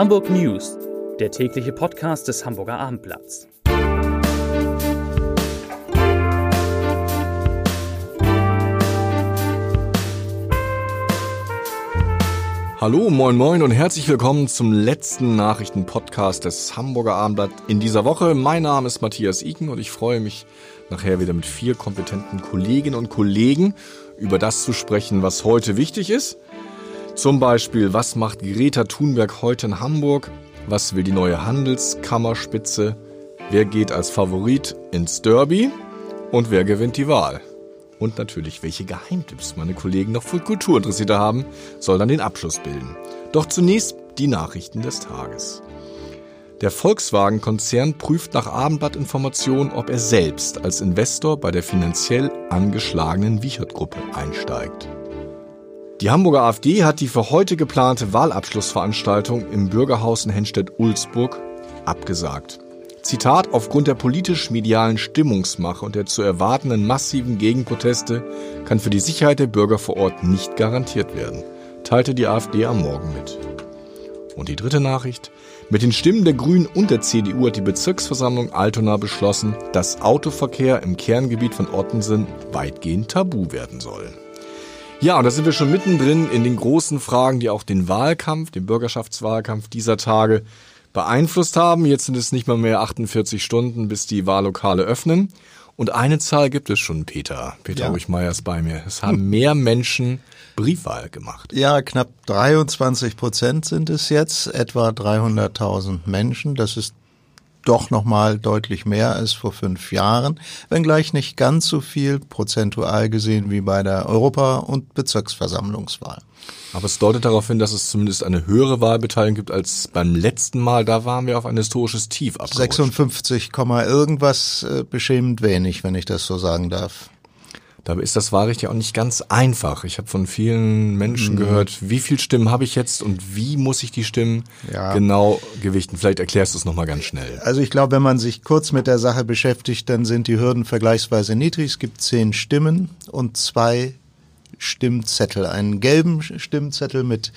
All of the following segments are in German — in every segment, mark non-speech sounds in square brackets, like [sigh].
Hamburg News, der tägliche Podcast des Hamburger Abendblatts. Hallo, moin moin und herzlich willkommen zum letzten Nachrichtenpodcast des Hamburger Abendblatt in dieser Woche. Mein Name ist Matthias Iken und ich freue mich nachher wieder mit vier kompetenten Kolleginnen und Kollegen über das zu sprechen, was heute wichtig ist. Zum Beispiel, was macht Greta Thunberg heute in Hamburg? Was will die neue Handelskammerspitze? Wer geht als Favorit ins Derby? Und wer gewinnt die Wahl? Und natürlich, welche Geheimtipps meine Kollegen noch für Kulturinteressierte haben, soll dann den Abschluss bilden. Doch zunächst die Nachrichten des Tages. Der Volkswagen-Konzern prüft nach Abendblattinformation, ob er selbst als Investor bei der finanziell angeschlagenen Wiechert-Gruppe einsteigt. Die Hamburger AfD hat die für heute geplante Wahlabschlussveranstaltung im Bürgerhaus in Henstedt-Ulzburg abgesagt. Zitat, aufgrund der politisch-medialen Stimmungsmache und der zu erwartenden massiven Gegenproteste kann für die Sicherheit der Bürger vor Ort nicht garantiert werden, teilte die AfD am Morgen mit. Und die dritte Nachricht. Mit den Stimmen der Grünen und der CDU hat die Bezirksversammlung Altona beschlossen, dass Autoverkehr im Kerngebiet von Ottensen weitgehend tabu werden soll. Ja, und da sind wir schon mittendrin in den großen Fragen, die auch den Wahlkampf, den Bürgerschaftswahlkampf dieser Tage beeinflusst haben. Jetzt sind es nicht mal mehr 48 Stunden, bis die Wahllokale öffnen. Und eine Zahl gibt es schon, Peter. Peter ja. Ruchmeier ist bei mir. Es haben mehr Menschen Briefwahl gemacht. Ja, knapp 23 Prozent sind es jetzt, etwa 300.000 Menschen. Das ist doch nochmal deutlich mehr als vor fünf Jahren, wenngleich nicht ganz so viel prozentual gesehen wie bei der Europa- und Bezirksversammlungswahl. Aber es deutet darauf hin, dass es zumindest eine höhere Wahlbeteiligung gibt als beim letzten Mal. Da waren wir auf ein historisches Tief abgerutscht. 56, irgendwas äh, beschämend wenig, wenn ich das so sagen darf. Dabei ist das Wahlrecht ja auch nicht ganz einfach. Ich habe von vielen Menschen mhm. gehört, wie viel Stimmen habe ich jetzt und wie muss ich die Stimmen ja. genau gewichten. Vielleicht erklärst du es nochmal ganz schnell. Also ich glaube, wenn man sich kurz mit der Sache beschäftigt, dann sind die Hürden vergleichsweise niedrig. Es gibt zehn Stimmen und zwei Stimmzettel, einen gelben Stimmzettel mit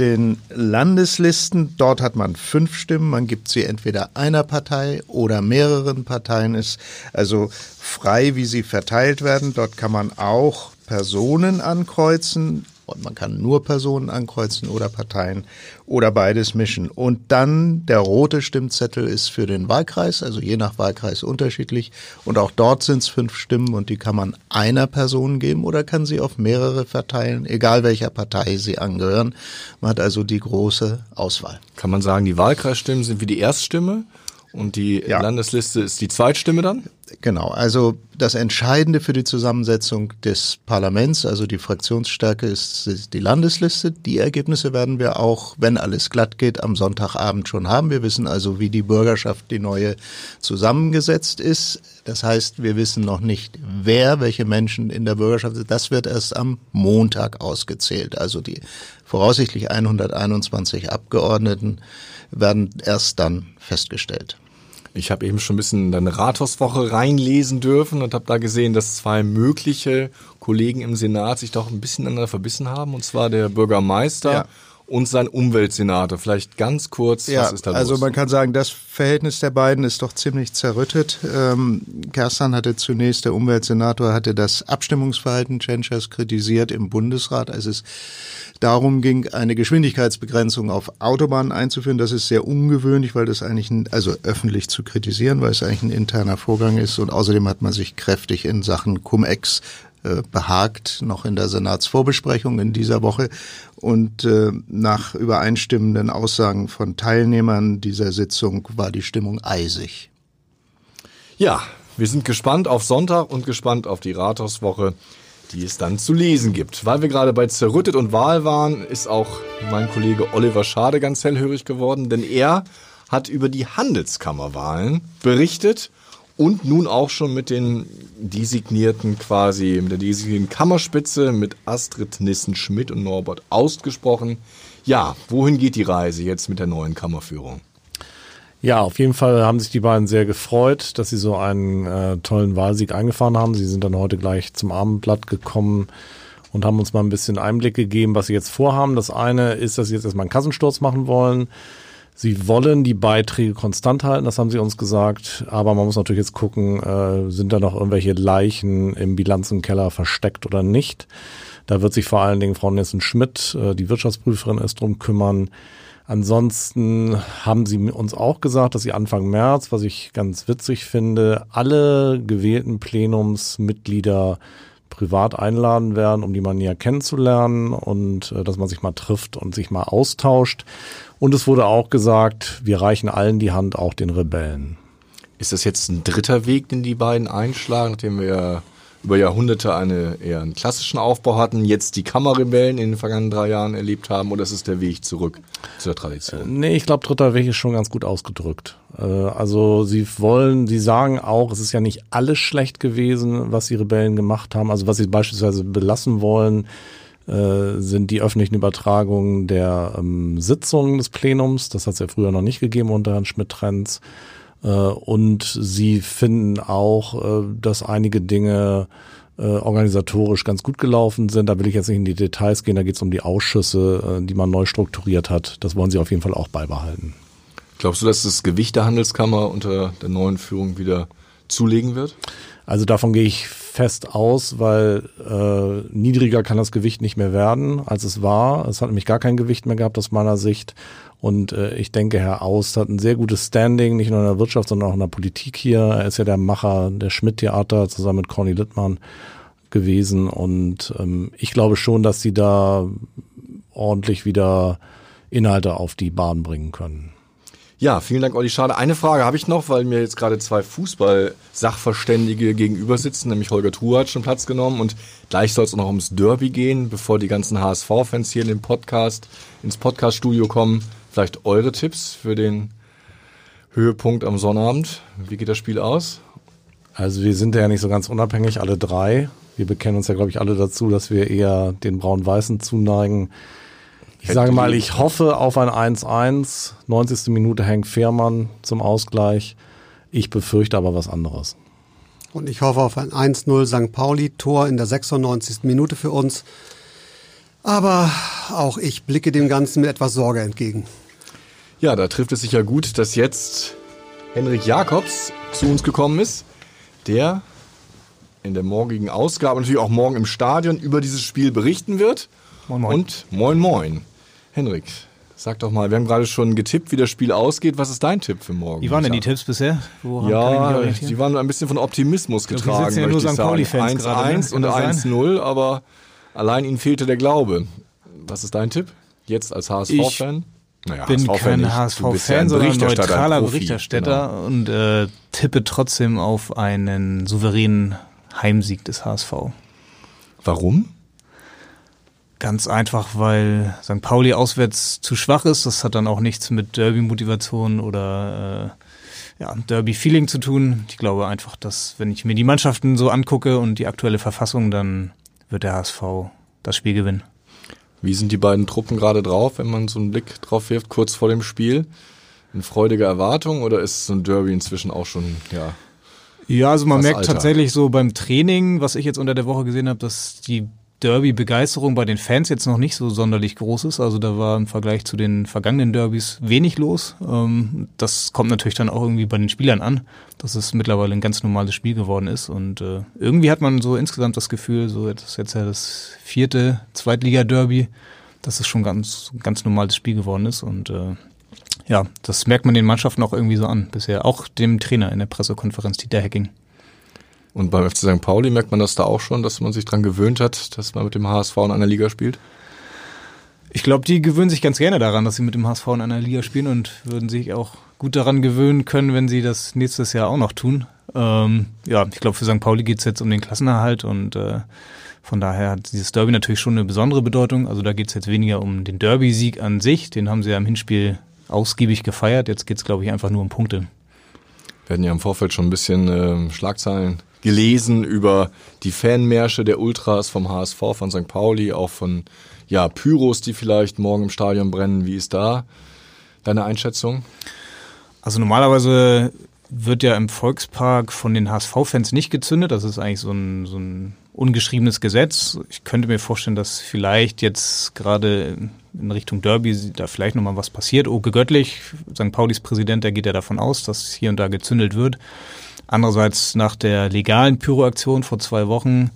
den Landeslisten. Dort hat man fünf Stimmen. Man gibt sie entweder einer Partei oder mehreren Parteien. Ist also frei, wie sie verteilt werden. Dort kann man auch Personen ankreuzen und man kann nur Personen ankreuzen oder Parteien oder beides mischen. Und dann der rote Stimmzettel ist für den Wahlkreis, also je nach Wahlkreis unterschiedlich. Und auch dort sind es fünf Stimmen und die kann man einer Person geben oder kann sie auf mehrere verteilen, egal welcher Partei sie angehören. Man hat also die große Auswahl. Kann man sagen, die Wahlkreisstimmen sind wie die Erststimme? Und die ja. Landesliste ist die Zweitstimme dann? Genau, also das Entscheidende für die Zusammensetzung des Parlaments, also die Fraktionsstärke, ist die Landesliste. Die Ergebnisse werden wir auch, wenn alles glatt geht, am Sonntagabend schon haben. Wir wissen also, wie die Bürgerschaft, die neue, zusammengesetzt ist. Das heißt, wir wissen noch nicht, wer, welche Menschen in der Bürgerschaft sind. Das wird erst am Montag ausgezählt. Also die voraussichtlich 121 Abgeordneten werden erst dann festgestellt. Ich habe eben schon ein bisschen in deine Rathauswoche reinlesen dürfen und habe da gesehen, dass zwei mögliche Kollegen im Senat sich doch ein bisschen aneinander verbissen haben. Und zwar der Bürgermeister ja und sein Umweltsenator. Vielleicht ganz kurz, ja, was ist da also los? Also man kann sagen, das Verhältnis der beiden ist doch ziemlich zerrüttet. Ähm, Kerstan hatte zunächst, der Umweltsenator hatte das Abstimmungsverhalten Tschentschers kritisiert im Bundesrat, als es darum ging, eine Geschwindigkeitsbegrenzung auf Autobahnen einzuführen. Das ist sehr ungewöhnlich, weil das eigentlich, ein, also öffentlich zu kritisieren, weil es eigentlich ein interner Vorgang ist. Und außerdem hat man sich kräftig in Sachen Cum-Ex äh, behagt, noch in der Senatsvorbesprechung in dieser Woche. Und äh, nach übereinstimmenden Aussagen von Teilnehmern dieser Sitzung war die Stimmung eisig. Ja, wir sind gespannt auf Sonntag und gespannt auf die Rathauswoche, die es dann zu lesen gibt. Weil wir gerade bei Zerrüttet und Wahl waren, ist auch mein Kollege Oliver Schade ganz hellhörig geworden, denn er hat über die Handelskammerwahlen berichtet und nun auch schon mit den designierten quasi, mit der designierten Kammerspitze mit Astrid Nissen-Schmidt und Norbert ausgesprochen. Ja, wohin geht die Reise jetzt mit der neuen Kammerführung? Ja, auf jeden Fall haben sich die beiden sehr gefreut, dass sie so einen äh, tollen Wahlsieg eingefahren haben. Sie sind dann heute gleich zum Abendblatt gekommen und haben uns mal ein bisschen Einblick gegeben, was sie jetzt vorhaben. Das eine ist, dass sie jetzt erstmal einen Kassensturz machen wollen Sie wollen die Beiträge konstant halten, das haben sie uns gesagt. Aber man muss natürlich jetzt gucken, äh, sind da noch irgendwelche Leichen im Bilanzenkeller versteckt oder nicht. Da wird sich vor allen Dingen Frau Nissen-Schmidt, äh, die Wirtschaftsprüferin, erst drum kümmern. Ansonsten haben sie uns auch gesagt, dass sie Anfang März, was ich ganz witzig finde, alle gewählten Plenumsmitglieder privat einladen werden, um die mal näher kennenzulernen und äh, dass man sich mal trifft und sich mal austauscht. Und es wurde auch gesagt, wir reichen allen die Hand, auch den Rebellen. Ist das jetzt ein dritter Weg, den die beiden einschlagen, nachdem wir über Jahrhunderte eine, eher einen klassischen Aufbau hatten, jetzt die Kammerrebellen in den vergangenen drei Jahren erlebt haben, oder ist es der Weg zurück zur Tradition? Nee, ich glaube, dritter Weg ist schon ganz gut ausgedrückt. Äh, also sie wollen, sie sagen auch, es ist ja nicht alles schlecht gewesen, was die Rebellen gemacht haben. Also was sie beispielsweise belassen wollen, äh, sind die öffentlichen Übertragungen der ähm, Sitzungen des Plenums. Das hat es ja früher noch nicht gegeben unter Herrn Schmidt-Trenz. Äh, und sie finden auch, äh, dass einige Dinge äh, organisatorisch ganz gut gelaufen sind. Da will ich jetzt nicht in die Details gehen, da geht es um die Ausschüsse, die man neu strukturiert hat. Das wollen sie auf jeden Fall auch beibehalten. Glaubst du, dass das Gewicht der Handelskammer unter der neuen Führung wieder zulegen wird? Also davon gehe ich fest aus, weil äh, niedriger kann das Gewicht nicht mehr werden, als es war. Es hat nämlich gar kein Gewicht mehr gehabt aus meiner Sicht. Und äh, ich denke, Herr Aust hat ein sehr gutes Standing, nicht nur in der Wirtschaft, sondern auch in der Politik hier. Er ist ja der Macher der Schmidt-Theater zusammen mit Corny Littmann gewesen. Und ähm, ich glaube schon, dass sie da ordentlich wieder Inhalte auf die Bahn bringen können. Ja, vielen Dank, Olli Schade. Eine Frage habe ich noch, weil mir jetzt gerade zwei Fußball-Sachverständige gegenüber sitzen, nämlich Holger Thuhr hat schon Platz genommen und gleich soll es noch ums Derby gehen, bevor die ganzen HSV-Fans hier in den Podcast, ins Podcast-Studio kommen. Vielleicht eure Tipps für den Höhepunkt am Sonnabend. Wie geht das Spiel aus? Also wir sind ja nicht so ganz unabhängig, alle drei. Wir bekennen uns ja, glaube ich, alle dazu, dass wir eher den Braun-Weißen zuneigen. Ich sage mal, ich hoffe auf ein 1-1. 90. Minute Henk Fehrmann zum Ausgleich. Ich befürchte aber was anderes. Und ich hoffe auf ein 1-0 St. Pauli-Tor in der 96. Minute für uns. Aber auch ich blicke dem Ganzen mit etwas Sorge entgegen. Ja, da trifft es sich ja gut, dass jetzt Henrik Jakobs zu uns gekommen ist, der in der morgigen Ausgabe, natürlich auch morgen im Stadion, über dieses Spiel berichten wird. Moin, moin. Und moin, moin. Henrik, sag doch mal, wir haben gerade schon getippt, wie das Spiel ausgeht. Was ist dein Tipp für morgen? Wie waren denn die Tipps bisher? Woran ja, die waren ein bisschen von Optimismus getragen. Wir sind ja nur St. 1-1 und 1-0, aber allein ihnen fehlte der Glaube. Was ist dein Tipp? Jetzt als HSV-Fan? Naja, bin HSV kein HSV-Fan, sondern neutraler Berichterstatter genau. und äh, tippe trotzdem auf einen souveränen Heimsieg des HSV. Warum? Ganz einfach, weil St. Pauli auswärts zu schwach ist. Das hat dann auch nichts mit Derby-Motivation oder äh, ja, Derby-Feeling zu tun. Ich glaube einfach, dass wenn ich mir die Mannschaften so angucke und die aktuelle Verfassung, dann wird der HSV das Spiel gewinnen. Wie sind die beiden Truppen gerade drauf, wenn man so einen Blick drauf wirft, kurz vor dem Spiel? In freudiger Erwartung oder ist so ein Derby inzwischen auch schon, ja? Ja, also man merkt Alter. tatsächlich so beim Training, was ich jetzt unter der Woche gesehen habe, dass die Derby-Begeisterung bei den Fans jetzt noch nicht so sonderlich groß ist. Also da war im Vergleich zu den vergangenen Derbys wenig los. Ähm, das kommt natürlich dann auch irgendwie bei den Spielern an, dass es mittlerweile ein ganz normales Spiel geworden ist. Und äh, irgendwie hat man so insgesamt das Gefühl, so das ist jetzt ja das vierte Zweitliga-Derby, dass es schon ganz ganz normales Spiel geworden ist. Und äh, ja, das merkt man den Mannschaften auch irgendwie so an bisher. Auch dem Trainer in der Pressekonferenz, Dieter Hacking. Und beim FC St. Pauli merkt man das da auch schon, dass man sich dran gewöhnt hat, dass man mit dem HSV in einer Liga spielt? Ich glaube, die gewöhnen sich ganz gerne daran, dass sie mit dem HSV in einer Liga spielen und würden sich auch gut daran gewöhnen können, wenn sie das nächstes Jahr auch noch tun. Ähm, ja, ich glaube, für St. Pauli geht es jetzt um den Klassenerhalt und äh, von daher hat dieses Derby natürlich schon eine besondere Bedeutung. Also da geht es jetzt weniger um den Derby-Sieg an sich, den haben sie ja im Hinspiel ausgiebig gefeiert. Jetzt geht es, glaube ich, einfach nur um Punkte. Wir hatten ja im Vorfeld schon ein bisschen äh, Schlagzeilen gelesen über die Fanmärsche der Ultras vom HSV, von St. Pauli, auch von ja, Pyros, die vielleicht morgen im Stadion brennen. Wie ist da deine Einschätzung? Also normalerweise wird ja im Volkspark von den HSV-Fans nicht gezündet. Das ist eigentlich so ein, so ein ungeschriebenes Gesetz. Ich könnte mir vorstellen, dass vielleicht jetzt gerade in Richtung Derby da vielleicht nochmal was passiert. Oke Göttlich, St. Paulis Präsident, der geht ja davon aus, dass hier und da gezündelt wird. Andererseits nach der legalen Pyroaktion vor zwei Wochen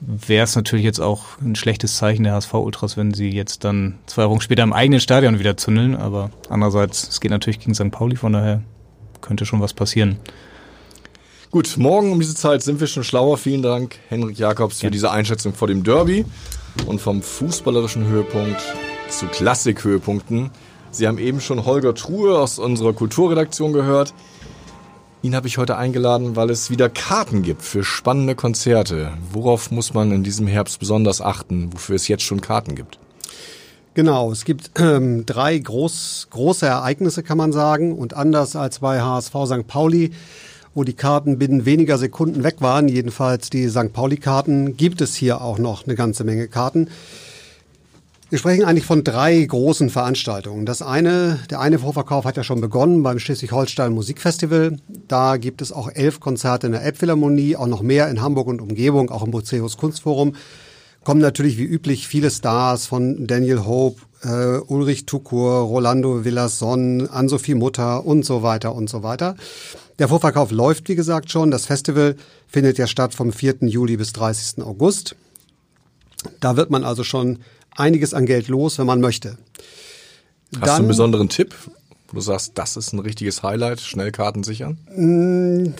wäre es natürlich jetzt auch ein schlechtes Zeichen der HSV-Ultras, wenn sie jetzt dann zwei Wochen später im eigenen Stadion wieder zündeln. Aber andererseits, es geht natürlich gegen St. Pauli, von daher könnte schon was passieren. Gut, morgen um diese Zeit sind wir schon schlauer. Vielen Dank, Henrik Jakobs, für ja. diese Einschätzung vor dem Derby und vom fußballerischen Höhepunkt zu Klassik-Höhepunkten. Sie haben eben schon Holger Truhe aus unserer Kulturredaktion gehört. Ihn habe ich heute eingeladen, weil es wieder Karten gibt für spannende Konzerte. Worauf muss man in diesem Herbst besonders achten, wofür es jetzt schon Karten gibt? Genau, es gibt ähm, drei groß, große Ereignisse, kann man sagen. Und anders als bei HSV St. Pauli, wo die Karten binnen weniger Sekunden weg waren, jedenfalls die St. Pauli-Karten, gibt es hier auch noch eine ganze Menge Karten. Wir sprechen eigentlich von drei großen Veranstaltungen. Das eine, der eine Vorverkauf hat ja schon begonnen beim Schleswig-Holstein Musikfestival. Da gibt es auch elf Konzerte in der Elbphilharmonie, auch noch mehr in Hamburg und Umgebung, auch im Buceus Kunstforum. Kommen natürlich wie üblich viele Stars von Daniel Hope, äh, Ulrich Tukur, Rolando Villasson, Ann-Sophie Mutter und so weiter und so weiter. Der Vorverkauf läuft, wie gesagt, schon. Das Festival findet ja statt vom 4. Juli bis 30. August. Da wird man also schon einiges an Geld los, wenn man möchte. Hast Dann, du einen besonderen Tipp, wo du sagst, das ist ein richtiges Highlight, Schnellkarten sichern? Mm,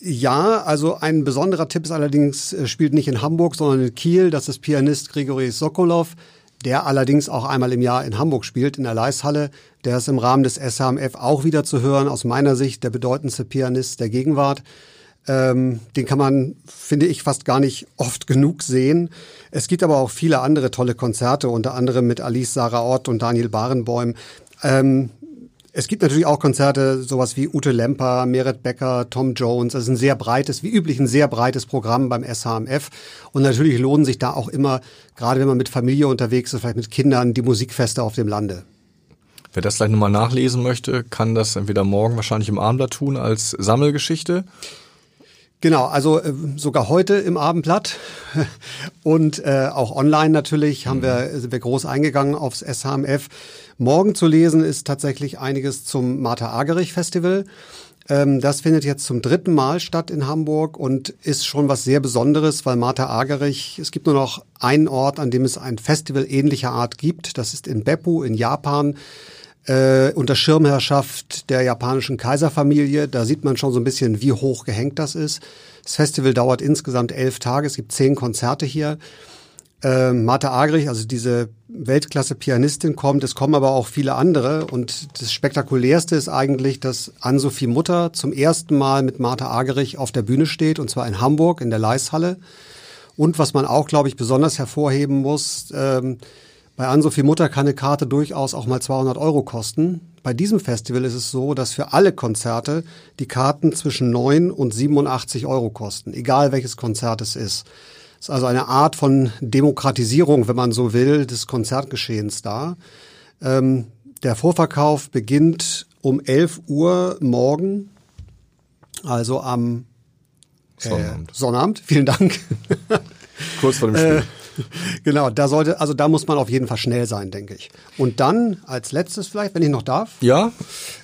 ja, also ein besonderer Tipp ist allerdings, äh, spielt nicht in Hamburg, sondern in Kiel. Das ist Pianist Grigori Sokolov, der allerdings auch einmal im Jahr in Hamburg spielt, in der Leishalle. Der ist im Rahmen des SHMF auch wieder zu hören, aus meiner Sicht der bedeutendste Pianist der Gegenwart. Ähm, den kann man, finde ich, fast gar nicht oft genug sehen. Es gibt aber auch viele andere tolle Konzerte, unter anderem mit Alice Sarah Ott und Daniel Barenbäum. Ähm, es gibt natürlich auch Konzerte, sowas wie Ute Lemper, Meret Becker, Tom Jones. Das ist ein sehr breites, wie üblich ein sehr breites Programm beim SHMF. Und natürlich lohnen sich da auch immer, gerade wenn man mit Familie unterwegs ist, vielleicht mit Kindern, die Musikfeste auf dem Lande. Wer das gleich nochmal nachlesen möchte, kann das entweder morgen wahrscheinlich im Abendblatt tun als Sammelgeschichte Genau, also äh, sogar heute im Abendblatt [laughs] und äh, auch online natürlich haben wir, sind wir groß eingegangen aufs SHMF. Morgen zu lesen ist tatsächlich einiges zum Martha Agerich Festival. Ähm, das findet jetzt zum dritten Mal statt in Hamburg und ist schon was sehr Besonderes, weil Martha Agerich, es gibt nur noch einen Ort, an dem es ein Festival ähnlicher Art gibt. Das ist in Beppu in Japan äh, unter Schirmherrschaft der japanischen Kaiserfamilie. Da sieht man schon so ein bisschen, wie hoch gehängt das ist. Das Festival dauert insgesamt elf Tage. Es gibt zehn Konzerte hier. Äh, Martha Agrich, also diese Weltklasse-Pianistin kommt. Es kommen aber auch viele andere. Und das Spektakulärste ist eigentlich, dass Ann-Sophie Mutter zum ersten Mal mit Martha Agerich auf der Bühne steht, und zwar in Hamburg in der Leishalle. Und was man auch, glaube ich, besonders hervorheben muss, ähm, bei Ann-Sophie Mutter kann eine Karte durchaus auch mal 200 Euro kosten. Bei diesem Festival ist es so, dass für alle Konzerte die Karten zwischen 9 und 87 Euro kosten, egal welches Konzert es ist. Es ist also eine Art von Demokratisierung, wenn man so will, des Konzertgeschehens da. Ähm, der Vorverkauf beginnt um 11 Uhr morgen, also am äh, Sonnabend. Sonnabend. Vielen Dank. Kurz vor dem Spiel. [laughs] Genau, da sollte, also da muss man auf jeden Fall schnell sein, denke ich. Und dann als letztes vielleicht, wenn ich noch darf. Ja.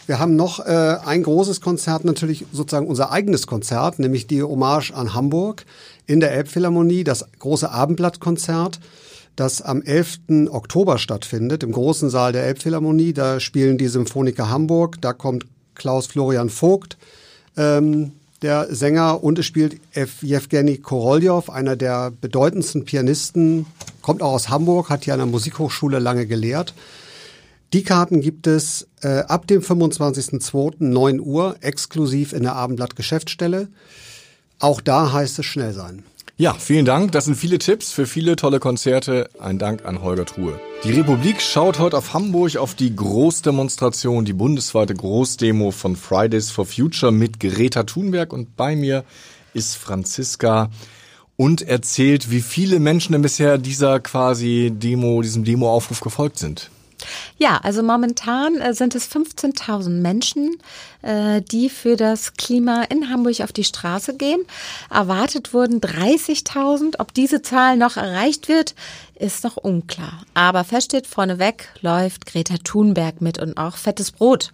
Wir haben noch äh, ein großes Konzert, natürlich sozusagen unser eigenes Konzert, nämlich die Hommage an Hamburg in der Elbphilharmonie, das große Abendblattkonzert das am 11. Oktober stattfindet, im großen Saal der Elbphilharmonie. Da spielen die Symphoniker Hamburg, da kommt Klaus Florian Vogt, ähm, der Sänger, und es spielt Evgeny Korolev, einer der bedeutendsten Pianisten, kommt auch aus Hamburg, hat hier an der Musikhochschule lange gelehrt. Die Karten gibt es äh, ab dem 25.02. 9 Uhr exklusiv in der Abendblatt Geschäftsstelle. Auch da heißt es schnell sein. Ja, vielen Dank. Das sind viele Tipps für viele tolle Konzerte. Ein Dank an Holger Truhe. Die Republik schaut heute auf Hamburg auf die Großdemonstration, die bundesweite Großdemo von Fridays for Future mit Greta Thunberg. Und bei mir ist Franziska und erzählt, wie viele Menschen denn bisher dieser quasi Demo, diesem Demoaufruf gefolgt sind. Ja, also momentan äh, sind es 15.000 Menschen, äh, die für das Klima in Hamburg auf die Straße gehen. Erwartet wurden 30.000. Ob diese Zahl noch erreicht wird, ist noch unklar. Aber fest steht vorneweg, läuft Greta Thunberg mit und auch Fettes Brot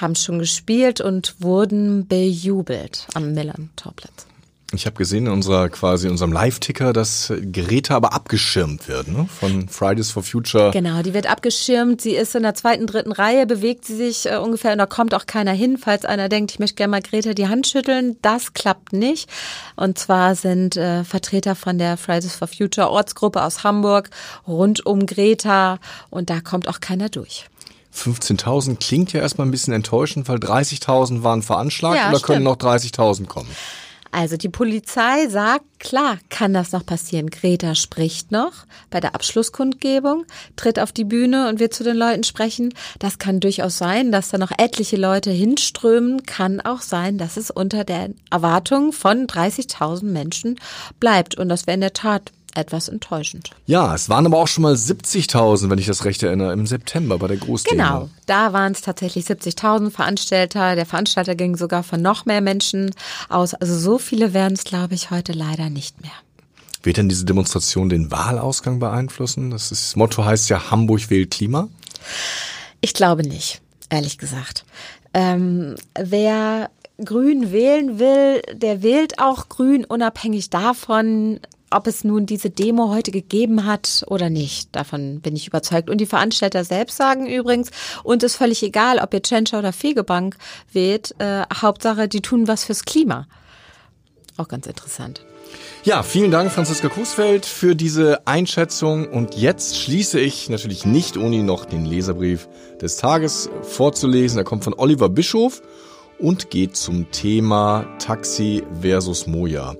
haben schon gespielt und wurden bejubelt am Millern-Torplatz. Ich habe gesehen in unserer quasi unserem Live-Ticker, dass Greta aber abgeschirmt wird, ne? Von Fridays for Future. Genau, die wird abgeschirmt. Sie ist in der zweiten, dritten Reihe, bewegt sie sich äh, ungefähr und da kommt auch keiner hin, falls einer denkt, ich möchte gerne mal Greta die Hand schütteln. Das klappt nicht. Und zwar sind äh, Vertreter von der Fridays for Future Ortsgruppe aus Hamburg rund um Greta und da kommt auch keiner durch. 15.000 klingt ja erstmal ein bisschen enttäuschend, weil 30.000 waren veranschlagt ja, oder stimmt. können noch 30.000 kommen? Also die Polizei sagt, klar kann das noch passieren. Greta spricht noch bei der Abschlusskundgebung, tritt auf die Bühne und wird zu den Leuten sprechen. Das kann durchaus sein, dass da noch etliche Leute hinströmen. Kann auch sein, dass es unter der Erwartung von 30.000 Menschen bleibt. Und das wäre in der Tat etwas enttäuschend. Ja, es waren aber auch schon mal 70.000, wenn ich das recht erinnere, im September bei der Großdemo. Genau, da waren es tatsächlich 70.000 Veranstalter. Der Veranstalter ging sogar von noch mehr Menschen aus. Also so viele werden es, glaube ich, heute leider nicht mehr. Wird denn diese Demonstration den Wahlausgang beeinflussen? Das, ist, das Motto heißt ja Hamburg wählt Klima. Ich glaube nicht, ehrlich gesagt. Ähm, wer Grün wählen will, der wählt auch Grün, unabhängig davon, ob es nun diese Demo heute gegeben hat oder nicht. Davon bin ich überzeugt. Und die Veranstalter selbst sagen übrigens, und ist völlig egal, ob ihr Tschentscher oder Fegebank wählt, äh, Hauptsache, die tun was fürs Klima. Auch ganz interessant. Ja, vielen Dank, Franziska Kusfeld, für diese Einschätzung. Und jetzt schließe ich natürlich nicht ohne noch den Leserbrief des Tages vorzulesen. Er kommt von Oliver Bischof und geht zum Thema Taxi versus Moja.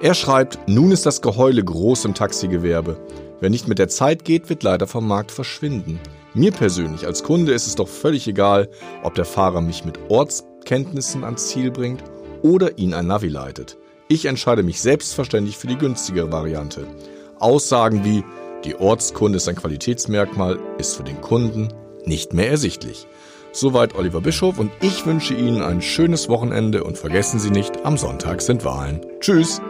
Er schreibt, nun ist das Geheule groß im Taxigewerbe. Wer nicht mit der Zeit geht, wird leider vom Markt verschwinden. Mir persönlich als Kunde ist es doch völlig egal, ob der Fahrer mich mit Ortskenntnissen ans Ziel bringt oder ihn ein Navi leitet. Ich entscheide mich selbstverständlich für die günstigere Variante. Aussagen wie die Ortskunde ist ein Qualitätsmerkmal ist für den Kunden nicht mehr ersichtlich. Soweit Oliver Bischof und ich wünsche Ihnen ein schönes Wochenende und vergessen Sie nicht, am Sonntag sind Wahlen. Tschüss!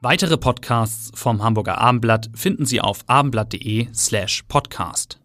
Weitere Podcasts vom Hamburger Abendblatt finden Sie auf abendblatt.de slash podcast.